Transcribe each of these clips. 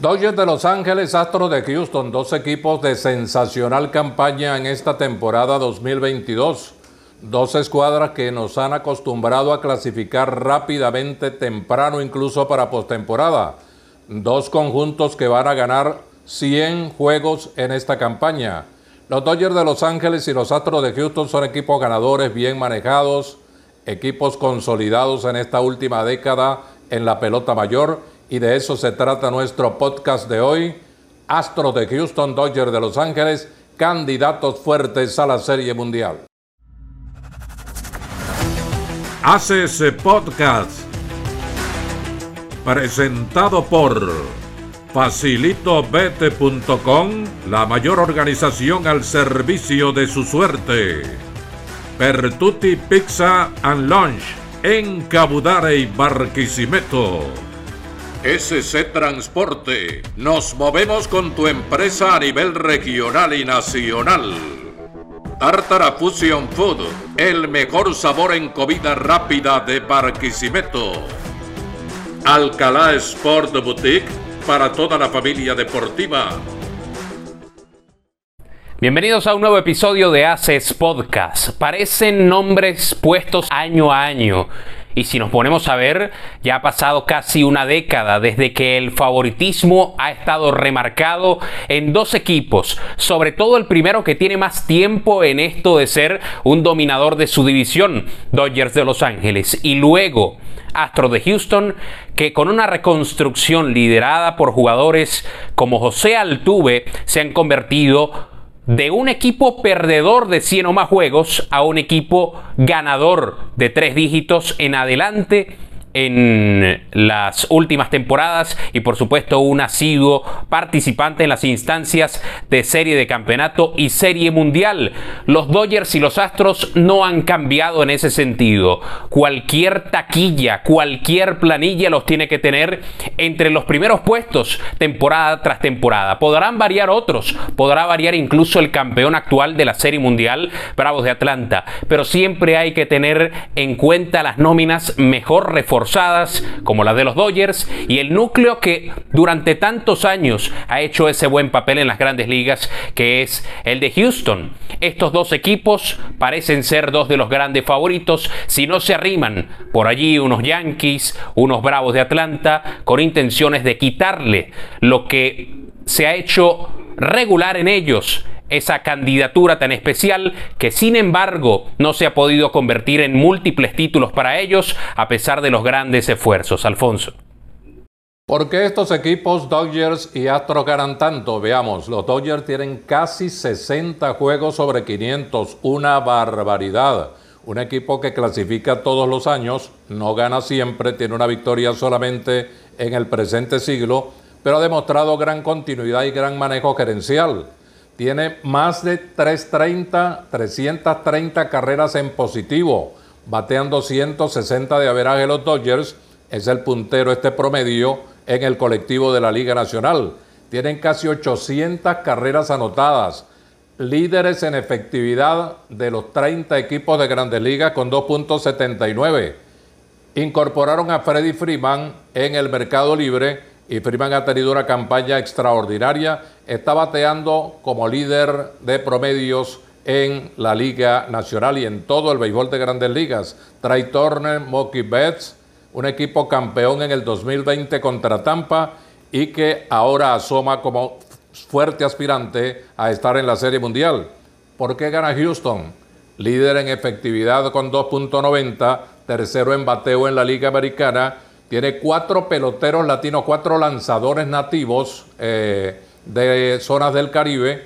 Dodgers de Los Ángeles, Astros de Houston, dos equipos de sensacional campaña en esta temporada 2022. Dos escuadras que nos han acostumbrado a clasificar rápidamente, temprano incluso para postemporada. Dos conjuntos que van a ganar 100 juegos en esta campaña. Los Dodgers de Los Ángeles y los Astros de Houston son equipos ganadores, bien manejados, equipos consolidados en esta última década en la pelota mayor y de eso se trata nuestro podcast de hoy. Astros de Houston, Dodgers de Los Ángeles, candidatos fuertes a la Serie Mundial. Ese podcast presentado por facilitobete.com, la mayor organización al servicio de su suerte. Pertuti Pizza and Lunch en Cabudare y Barquisimeto. SC Transporte. Nos movemos con tu empresa a nivel regional y nacional. Tartara Fusion Food, el mejor sabor en comida rápida de Barquisimeto. Alcalá Sport Boutique para toda la familia deportiva. Bienvenidos a un nuevo episodio de Aces Podcast. Parecen nombres puestos año a año y si nos ponemos a ver, ya ha pasado casi una década desde que el favoritismo ha estado remarcado en dos equipos, sobre todo el primero que tiene más tiempo en esto de ser un dominador de su división, Dodgers de Los Ángeles, y luego Astro de Houston, que con una reconstrucción liderada por jugadores como José Altuve se han convertido de un equipo perdedor de 100 o más juegos a un equipo ganador de tres dígitos en adelante en las últimas temporadas y por supuesto un asiduo participante en las instancias de serie de campeonato y serie mundial. Los Dodgers y los Astros no han cambiado en ese sentido. Cualquier taquilla, cualquier planilla los tiene que tener entre los primeros puestos temporada tras temporada. Podrán variar otros, podrá variar incluso el campeón actual de la serie mundial, Bravos de Atlanta, pero siempre hay que tener en cuenta las nóminas mejor reforzadas como la de los Dodgers y el núcleo que durante tantos años ha hecho ese buen papel en las grandes ligas que es el de Houston. Estos dos equipos parecen ser dos de los grandes favoritos si no se arriman por allí unos Yankees, unos Bravos de Atlanta con intenciones de quitarle lo que se ha hecho regular en ellos esa candidatura tan especial que sin embargo no se ha podido convertir en múltiples títulos para ellos a pesar de los grandes esfuerzos. Alfonso. ¿Por qué estos equipos Dodgers y Astros ganan tanto? Veamos, los Dodgers tienen casi 60 juegos sobre 500, una barbaridad. Un equipo que clasifica todos los años, no gana siempre, tiene una victoria solamente en el presente siglo, pero ha demostrado gran continuidad y gran manejo gerencial tiene más de 330, 330 carreras en positivo, bateando 160 de averaje los Dodgers, es el puntero este promedio en el colectivo de la Liga Nacional. Tienen casi 800 carreras anotadas, líderes en efectividad de los 30 equipos de Grandes Ligas con 2.79. Incorporaron a Freddy Freeman en el mercado libre y Freeman ha tenido una campaña extraordinaria. Está bateando como líder de promedios en la Liga Nacional y en todo el béisbol de grandes ligas. Trey Turner, Mookie Betts, un equipo campeón en el 2020 contra Tampa y que ahora asoma como fuerte aspirante a estar en la Serie Mundial. ¿Por qué gana Houston? Líder en efectividad con 2.90, tercero en bateo en la Liga Americana tiene cuatro peloteros latinos, cuatro lanzadores nativos eh, de zonas del Caribe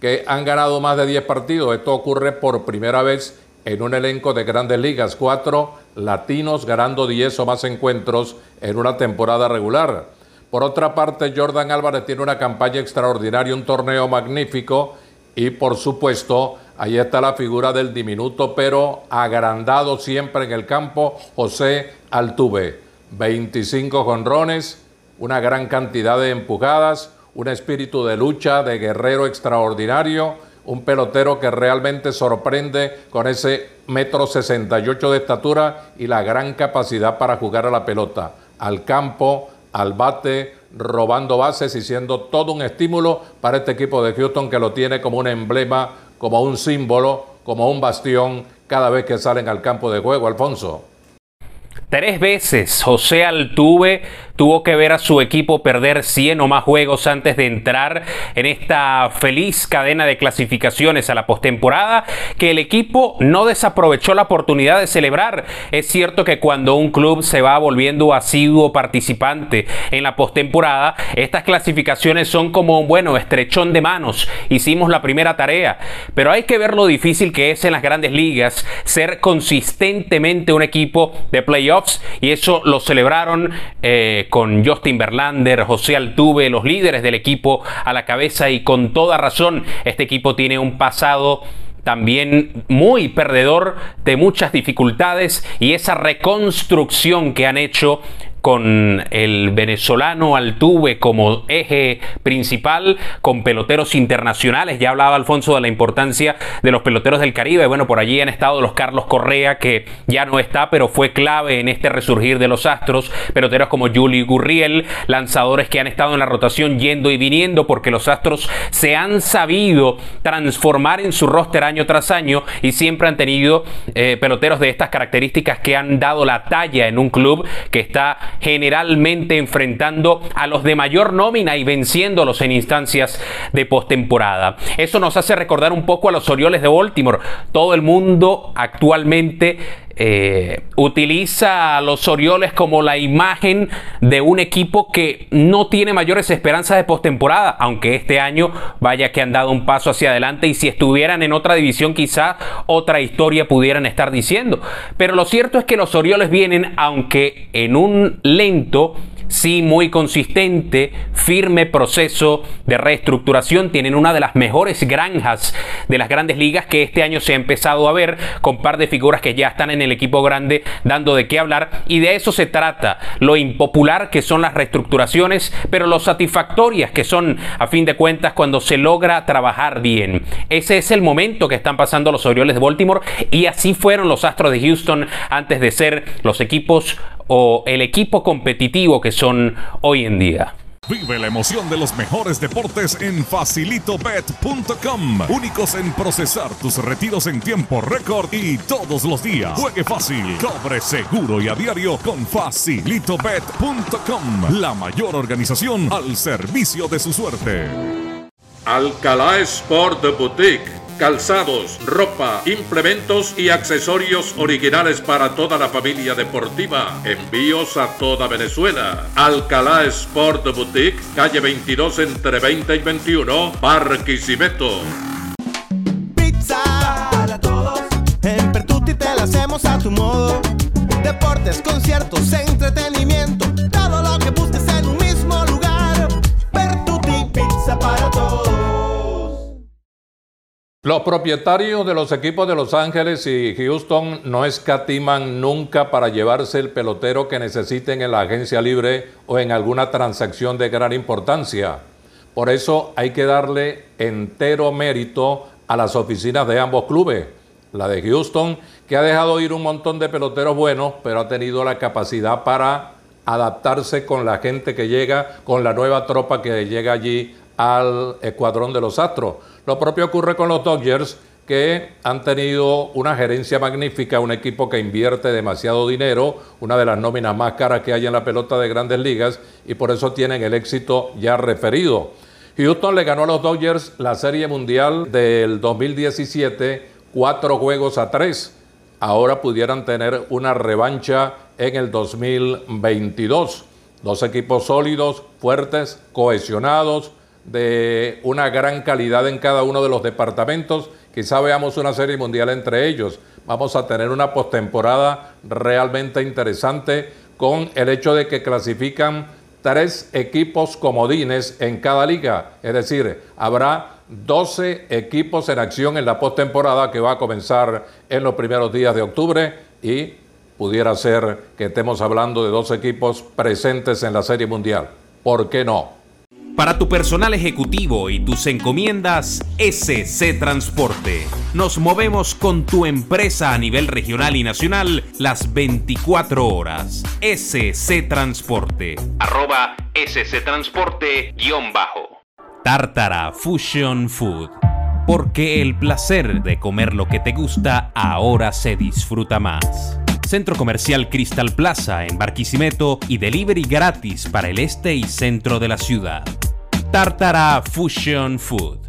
que han ganado más de 10 partidos. Esto ocurre por primera vez en un elenco de grandes ligas. Cuatro latinos ganando 10 o más encuentros en una temporada regular. Por otra parte, Jordan Álvarez tiene una campaña extraordinaria, un torneo magnífico y por supuesto, ahí está la figura del diminuto pero agrandado siempre en el campo, José Altuve. 25 jonrones, una gran cantidad de empujadas, un espíritu de lucha, de guerrero extraordinario, un pelotero que realmente sorprende con ese metro 68 de estatura y la gran capacidad para jugar a la pelota, al campo, al bate, robando bases y siendo todo un estímulo para este equipo de Houston que lo tiene como un emblema, como un símbolo, como un bastión cada vez que salen al campo de juego, Alfonso. Tres veces. José Altuve tuvo que ver a su equipo perder 100 o más juegos antes de entrar en esta feliz cadena de clasificaciones a la postemporada que el equipo no desaprovechó la oportunidad de celebrar. Es cierto que cuando un club se va volviendo asiduo participante en la postemporada, estas clasificaciones son como un bueno estrechón de manos. Hicimos la primera tarea, pero hay que ver lo difícil que es en las grandes ligas ser consistentemente un equipo de playoffs y eso lo celebraron eh, con Justin Verlander, José Altuve, los líderes del equipo a la cabeza y con toda razón este equipo tiene un pasado también muy perdedor de muchas dificultades y esa reconstrucción que han hecho con el venezolano Altuve como eje principal, con peloteros internacionales. Ya hablaba Alfonso de la importancia de los peloteros del Caribe. Bueno, por allí han estado los Carlos Correa, que ya no está, pero fue clave en este resurgir de los Astros. Peloteros como Juli Gurriel, lanzadores que han estado en la rotación yendo y viniendo, porque los Astros se han sabido transformar en su roster año tras año y siempre han tenido eh, peloteros de estas características que han dado la talla en un club que está generalmente enfrentando a los de mayor nómina y venciéndolos en instancias de postemporada. Eso nos hace recordar un poco a los Orioles de Baltimore. Todo el mundo actualmente eh, utiliza a los Orioles como la imagen de un equipo que no tiene mayores esperanzas de postemporada, aunque este año vaya que han dado un paso hacia adelante y si estuvieran en otra división quizá otra historia pudieran estar diciendo. Pero lo cierto es que los Orioles vienen, aunque en un lento, sí muy consistente, firme proceso de reestructuración. Tienen una de las mejores granjas de las grandes ligas que este año se ha empezado a ver con par de figuras que ya están en el equipo grande dando de qué hablar. Y de eso se trata, lo impopular que son las reestructuraciones, pero lo satisfactorias que son a fin de cuentas cuando se logra trabajar bien. Ese es el momento que están pasando los Orioles de Baltimore y así fueron los Astros de Houston antes de ser los equipos o el equipo competitivo que son hoy en día. Vive la emoción de los mejores deportes en facilitobet.com. Únicos en procesar tus retiros en tiempo récord y todos los días. Juegue fácil, cobre seguro y a diario con facilitobet.com. La mayor organización al servicio de su suerte. Alcalá Sport Boutique calzados, ropa, implementos y accesorios originales para toda la familia deportiva. Envíos a toda Venezuela. Alcalá Sport Boutique, calle 22 entre 20 y 21, Barquisimeto. Pizza para todos. En Pertuti te la hacemos a tu modo. Deportes, conciertos, entretenimiento. Los propietarios de los equipos de Los Ángeles y Houston no escatiman nunca para llevarse el pelotero que necesiten en la agencia libre o en alguna transacción de gran importancia. Por eso hay que darle entero mérito a las oficinas de ambos clubes. La de Houston, que ha dejado ir un montón de peloteros buenos, pero ha tenido la capacidad para adaptarse con la gente que llega, con la nueva tropa que llega allí al escuadrón de los Astros. Lo propio ocurre con los Dodgers, que han tenido una gerencia magnífica, un equipo que invierte demasiado dinero, una de las nóminas más caras que hay en la pelota de grandes ligas, y por eso tienen el éxito ya referido. Houston le ganó a los Dodgers la Serie Mundial del 2017, cuatro juegos a tres. Ahora pudieran tener una revancha en el 2022. Dos equipos sólidos, fuertes, cohesionados, de una gran calidad en cada uno de los departamentos. Quizá veamos una serie mundial entre ellos. Vamos a tener una postemporada realmente interesante con el hecho de que clasifican tres equipos comodines en cada liga. Es decir, habrá 12 equipos en acción en la postemporada que va a comenzar en los primeros días de octubre y pudiera ser que estemos hablando de dos equipos presentes en la Serie Mundial. ¿Por qué no? Para tu personal ejecutivo y tus encomiendas, SC Transporte. Nos movemos con tu empresa a nivel regional y nacional las 24 horas. SC Transporte. Arroba SC Transporte guion bajo. Tartara Fusion Food. Porque el placer de comer lo que te gusta ahora se disfruta más. Centro Comercial Crystal Plaza en Barquisimeto y delivery gratis para el este y centro de la ciudad. Tartara Fusion Food.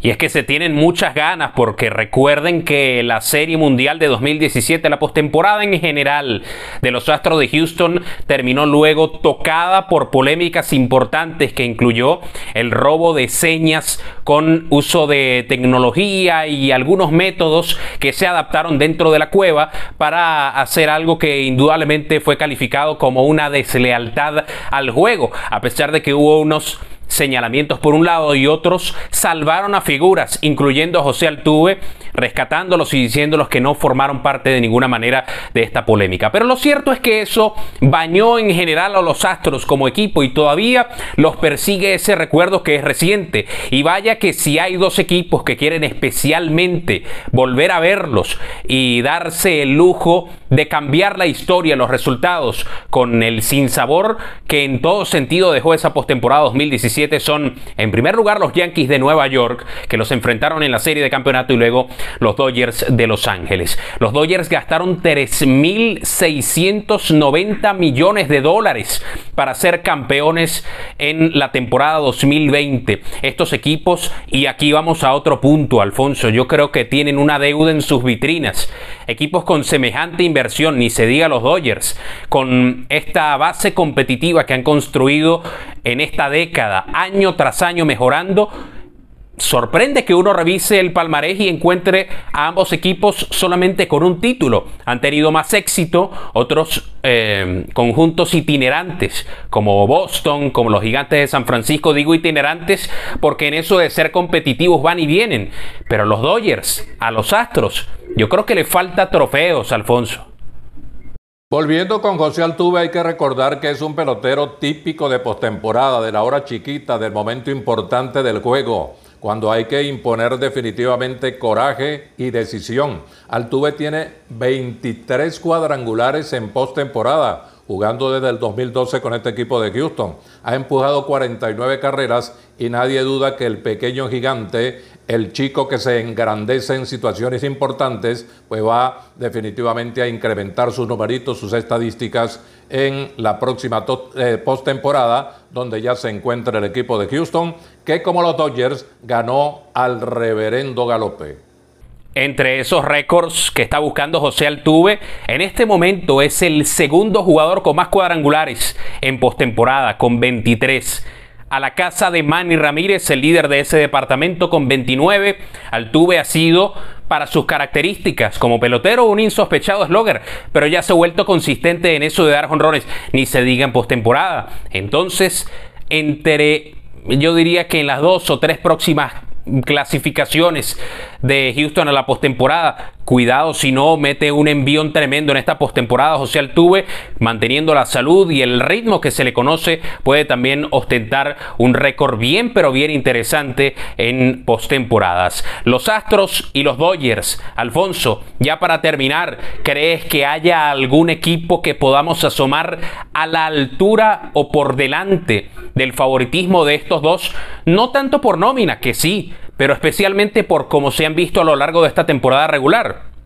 Y es que se tienen muchas ganas porque recuerden que la Serie Mundial de 2017, la postemporada en general de los Astros de Houston terminó luego tocada por polémicas importantes que incluyó el robo de señas con uso de tecnología y algunos métodos que se adaptaron dentro de la cueva para hacer algo que indudablemente fue calificado como una deslealtad al juego, a pesar de que hubo unos señalamientos por un lado y otros salvaron a figuras, incluyendo a José Altuve, rescatándolos y diciéndolos que no formaron parte de ninguna manera de esta polémica. Pero lo cierto es que eso bañó en general a los Astros como equipo y todavía los persigue ese recuerdo que es reciente. Y vaya que si hay dos equipos que quieren especialmente volver a verlos y darse el lujo de cambiar la historia, los resultados con el sinsabor que en todo sentido dejó esa postemporada 2017 son en primer lugar los Yankees de Nueva York que los enfrentaron en la serie de campeonato y luego los Dodgers de Los Ángeles. Los Dodgers gastaron 3.690 millones de dólares para ser campeones en la temporada 2020. Estos equipos, y aquí vamos a otro punto, Alfonso, yo creo que tienen una deuda en sus vitrinas. Equipos con semejante inversión, ni se diga los Dodgers, con esta base competitiva que han construido en esta década, año tras año mejorando, sorprende que uno revise el palmarés y encuentre a ambos equipos solamente con un título. Han tenido más éxito otros eh, conjuntos itinerantes, como Boston, como los gigantes de San Francisco, digo itinerantes, porque en eso de ser competitivos van y vienen. Pero los Dodgers, a los Astros, yo creo que le falta trofeos, Alfonso. Volviendo con José Altuve, hay que recordar que es un pelotero típico de postemporada, de la hora chiquita, del momento importante del juego cuando hay que imponer definitivamente coraje y decisión. Altuve tiene 23 cuadrangulares en postemporada, jugando desde el 2012 con este equipo de Houston. Ha empujado 49 carreras y nadie duda que el pequeño gigante el chico que se engrandece en situaciones importantes, pues va definitivamente a incrementar sus numeritos, sus estadísticas en la próxima eh, postemporada, donde ya se encuentra el equipo de Houston, que como los Dodgers ganó al reverendo Galope. Entre esos récords que está buscando José Altuve, en este momento es el segundo jugador con más cuadrangulares en postemporada, con 23 a la casa de Manny Ramírez, el líder de ese departamento con 29. Altuve ha sido para sus características como pelotero un insospechado slogger, pero ya se ha vuelto consistente en eso de dar jonrones, ni se diga en postemporada. Entonces, entre yo diría que en las dos o tres próximas clasificaciones de Houston a la postemporada. Cuidado si no mete un envión tremendo en esta postemporada. José Altuve, manteniendo la salud y el ritmo que se le conoce, puede también ostentar un récord bien, pero bien interesante en postemporadas. Los Astros y los Dodgers. Alfonso, ya para terminar, ¿crees que haya algún equipo que podamos asomar a la altura o por delante del favoritismo de estos dos? No tanto por nómina, que sí, pero especialmente por cómo se han visto a lo largo de esta temporada regular.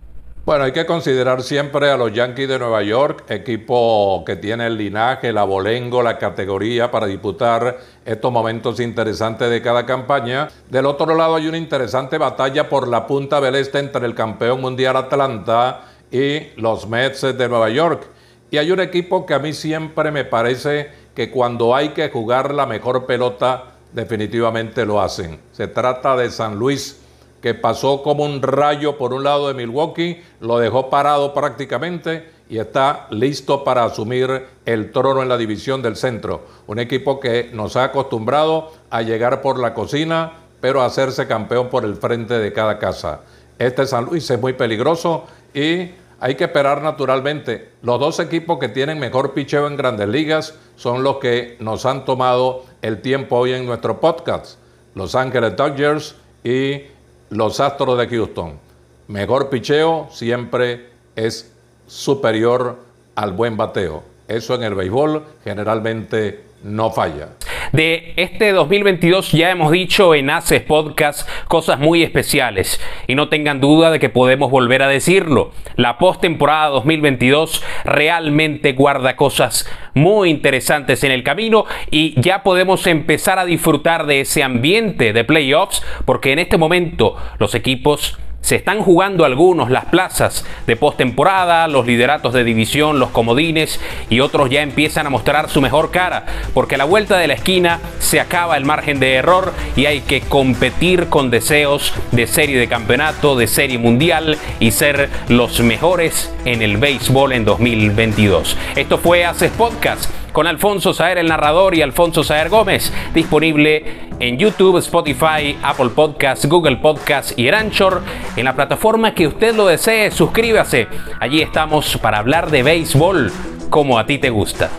Bueno, hay que considerar siempre a los Yankees de Nueva York, equipo que tiene el linaje, la bolengo, la categoría para disputar estos momentos interesantes de cada campaña. Del otro lado hay una interesante batalla por la punta del este entre el campeón mundial Atlanta y los Mets de Nueva York. Y hay un equipo que a mí siempre me parece que cuando hay que jugar la mejor pelota, definitivamente lo hacen. Se trata de San Luis, que pasó como un rayo por un lado de Milwaukee, lo dejó parado prácticamente y está listo para asumir el trono en la división del centro. Un equipo que nos ha acostumbrado a llegar por la cocina, pero a hacerse campeón por el frente de cada casa. Este San Luis es muy peligroso y hay que esperar naturalmente. Los dos equipos que tienen mejor picheo en grandes ligas son los que nos han tomado el tiempo hoy en nuestro podcast. Los Ángeles Dodgers y los Astros de Houston. Mejor picheo siempre es superior al buen bateo. Eso en el béisbol generalmente no falla. De este 2022 ya hemos dicho en Haces Podcast cosas muy especiales y no tengan duda de que podemos volver a decirlo. La postemporada 2022 realmente guarda cosas muy interesantes en el camino y ya podemos empezar a disfrutar de ese ambiente de playoffs porque en este momento los equipos se están jugando algunos las plazas de postemporada, los lideratos de división, los comodines y otros ya empiezan a mostrar su mejor cara, porque a la vuelta de la esquina se acaba el margen de error y hay que competir con deseos de serie de campeonato, de serie mundial y ser los mejores en el béisbol en 2022. Esto fue Haces Podcast con Alfonso Saer el narrador y Alfonso Saer Gómez, disponible en YouTube, Spotify, Apple Podcasts, Google Podcasts y Anchor. En la plataforma que usted lo desee, suscríbase. Allí estamos para hablar de béisbol como a ti te gusta.